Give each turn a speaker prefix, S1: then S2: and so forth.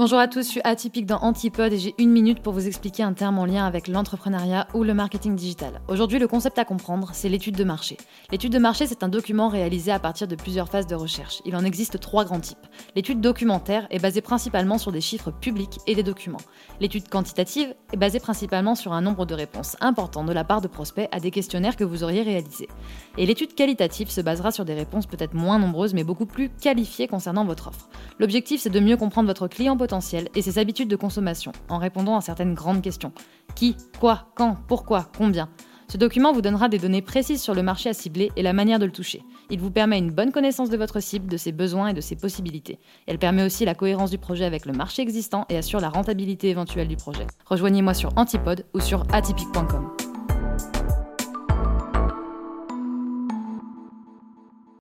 S1: Bonjour à tous, je suis atypique dans Antipode et j'ai une minute pour vous expliquer un terme en lien avec l'entrepreneuriat ou le marketing digital. Aujourd'hui, le concept à comprendre, c'est l'étude de marché. L'étude de marché, c'est un document réalisé à partir de plusieurs phases de recherche. Il en existe trois grands types. L'étude documentaire est basée principalement sur des chiffres publics et des documents. L'étude quantitative est basée principalement sur un nombre de réponses important de la part de prospects à des questionnaires que vous auriez réalisés. Et l'étude qualitative se basera sur des réponses peut-être moins nombreuses mais beaucoup plus qualifiées concernant votre offre. L'objectif, c'est de mieux comprendre votre client potentiel et ses habitudes de consommation en répondant à certaines grandes questions. Qui, quoi, quand, pourquoi, combien? Ce document vous donnera des données précises sur le marché à cibler et la manière de le toucher. Il vous permet une bonne connaissance de votre cible, de ses besoins et de ses possibilités. Elle permet aussi la cohérence du projet avec le marché existant et assure la rentabilité éventuelle du projet. Rejoignez-moi sur Antipode ou sur atypique.com.